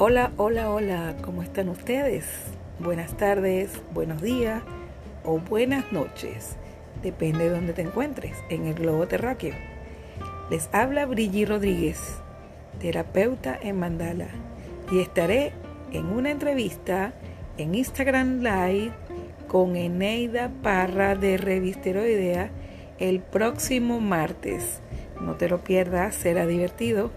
Hola, hola, hola, ¿cómo están ustedes? Buenas tardes, buenos días o buenas noches, depende de dónde te encuentres en el globo terráqueo. Les habla Brigitte Rodríguez, terapeuta en Mandala, y estaré en una entrevista en Instagram Live con Eneida Parra de Revisteroidea el próximo martes. No te lo pierdas, será divertido.